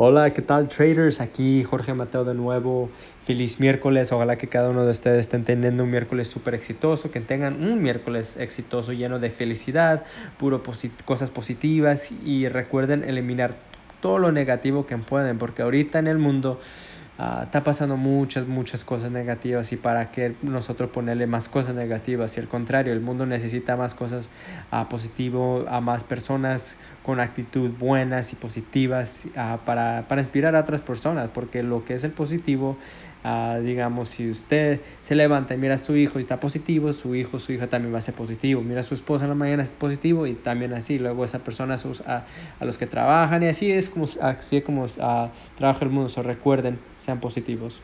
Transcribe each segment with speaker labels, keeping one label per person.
Speaker 1: Hola, ¿qué tal traders? Aquí Jorge Mateo de nuevo. Feliz miércoles. Ojalá que cada uno de ustedes esté teniendo un miércoles súper exitoso, que tengan un miércoles exitoso lleno de felicidad, puro cosas positivas y recuerden eliminar todo lo negativo que pueden, porque ahorita en el mundo Ah, está pasando muchas, muchas cosas negativas y para qué nosotros ponerle más cosas negativas y al contrario, el mundo necesita más cosas uh, positivo, a más personas con actitud buenas y positivas ah, para, para inspirar a otras personas, porque lo que es el positivo digamos, si usted se levanta y mira a su hijo y está positivo, su hijo, su hija también va a ser positivo. Mira a su esposa en la mañana es positivo y también así. Luego esa persona a, a, los que trabajan y así es como, así es como uh, trabaja el mundo. So, recuerden, sean positivos.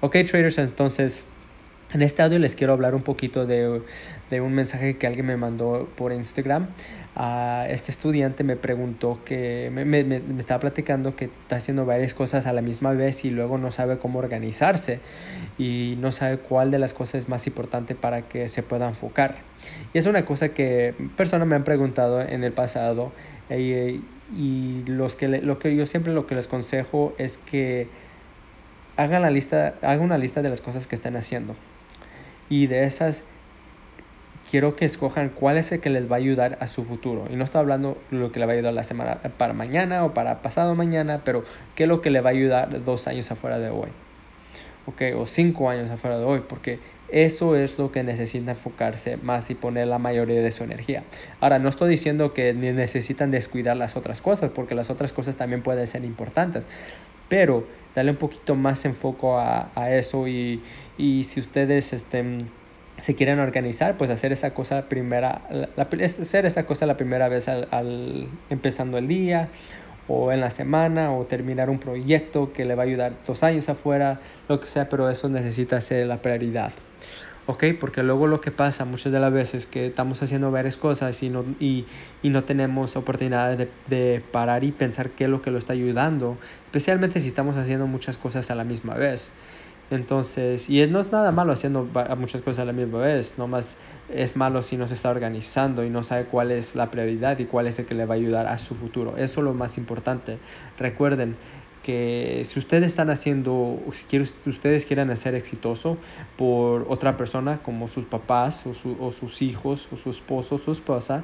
Speaker 1: Ok, traders, entonces en este audio les quiero hablar un poquito de, de un mensaje que alguien me mandó por Instagram. Uh, este estudiante me preguntó que me, me, me, estaba platicando que está haciendo varias cosas a la misma vez y luego no sabe cómo organizarse y no sabe cuál de las cosas es más importante para que se pueda enfocar. Y es una cosa que personas me han preguntado en el pasado eh, y los que, lo que yo siempre lo que les consejo es que hagan, la lista, hagan una lista de las cosas que están haciendo y de esas quiero que escojan cuál es el que les va a ayudar a su futuro. Y no estoy hablando lo que le va a ayudar la semana para mañana o para pasado mañana, pero qué es lo que le va a ayudar dos años afuera de hoy. Okay, o cinco años afuera de hoy, porque eso es lo que necesita enfocarse más y poner la mayoría de su energía. Ahora, no estoy diciendo que necesitan descuidar las otras cosas, porque las otras cosas también pueden ser importantes, pero darle un poquito más enfoco a, a eso y, y, si ustedes estén se quieren organizar, pues hacer esa cosa primera, la, hacer esa cosa la primera vez al, al, empezando el día o en la semana o terminar un proyecto que le va a ayudar dos años afuera, lo que sea, pero eso necesita ser la prioridad. ¿Ok? Porque luego lo que pasa muchas de las veces que estamos haciendo varias cosas y no, y, y no tenemos oportunidades de, de, parar y pensar qué es lo que lo está ayudando, especialmente si estamos haciendo muchas cosas a la misma vez. Entonces, y no es nada malo haciendo muchas cosas a la misma vez, nomás es malo si no se está organizando y no sabe cuál es la prioridad y cuál es el que le va a ayudar a su futuro. Eso es lo más importante. Recuerden, que si ustedes están haciendo, si ustedes quieren ser exitoso por otra persona como sus papás o, su, o, sus hijos o su esposo o su esposa,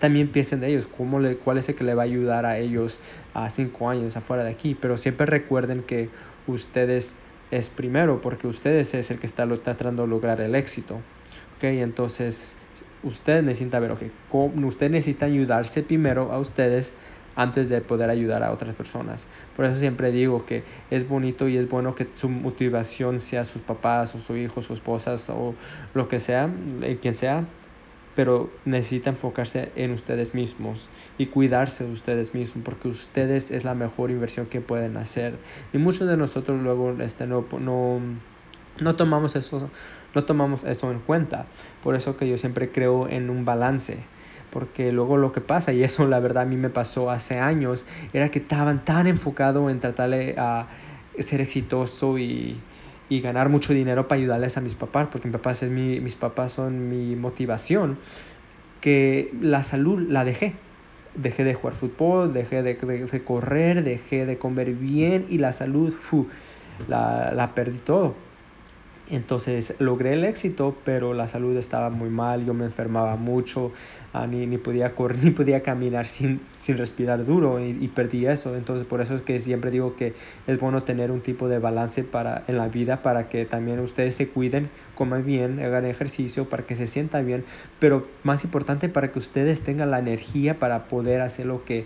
Speaker 1: también piensen de ellos, cómo le, cuál es el que le va a ayudar a ellos a cinco años afuera de aquí. Pero siempre recuerden que ustedes es primero porque ustedes es el que está tratando de lograr el éxito. ¿ok? Entonces, ustedes necesitan ver, okay, ustedes necesitan ayudarse primero a ustedes antes de poder ayudar a otras personas. Por eso siempre digo que es bonito y es bueno que su motivación sea sus papás o su hijo, su esposa o lo que sea, eh, quien sea, pero necesita enfocarse en ustedes mismos y cuidarse de ustedes mismos porque ustedes es la mejor inversión que pueden hacer. Y muchos de nosotros luego este, no, no, no tomamos eso no tomamos eso en cuenta. Por eso que yo siempre creo en un balance porque luego lo que pasa, y eso la verdad a mí me pasó hace años, era que estaban tan enfocados en tratar de ser exitoso y, y, ganar mucho dinero para ayudarles a mis papás, porque mis papás, es mi, mis papás son mi motivación, que la salud la dejé. Dejé de jugar fútbol, dejé de, correr, dejé de comer bien y la salud, la, la perdí todo entonces logré el éxito, pero la salud estaba muy mal, yo me enfermaba mucho, uh, ni, ni, podía correr, ni podía caminar sin, sin respirar duro y, y, perdí eso. Entonces por eso es que siempre digo que es bueno tener un tipo de balance para, en la vida para que también ustedes se cuiden, coman bien, hagan ejercicio, para que se sientan bien, pero más importante para que ustedes tengan la energía para poder hacer lo que,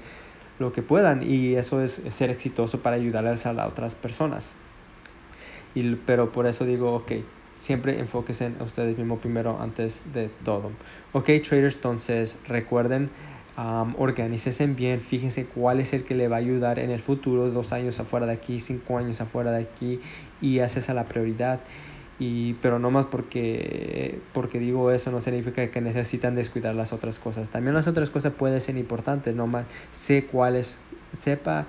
Speaker 1: lo que puedan y eso es ser exitoso para ayudarles a otras personas. Y, pero por eso digo, ok, siempre enfóquense en ustedes mismos primero antes de todo. Ok, traders, entonces recuerden, um, bien, fíjense cuál es el que le va a ayudar en el futuro, dos años afuera de aquí, cinco años afuera de aquí, y haces a la prioridad. Y, pero no más porque, porque digo eso no significa que necesitan descuidar las otras cosas. También las otras cosas pueden ser importantes, no más sé cuál es, sepa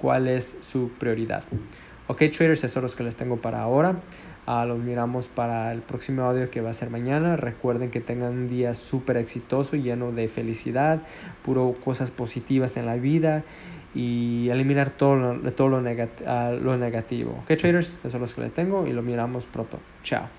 Speaker 1: cuál es su prioridad. Ok, traders, eso es lo que les tengo para ahora. Uh, los miramos para el próximo audio que va a ser mañana. Recuerden que tengan un día súper exitoso, lleno de felicidad, puro cosas positivas en la vida y eliminar todo lo, todo lo, lo negativo. Ok, traders, eso es lo que les tengo y lo miramos pronto. Chao.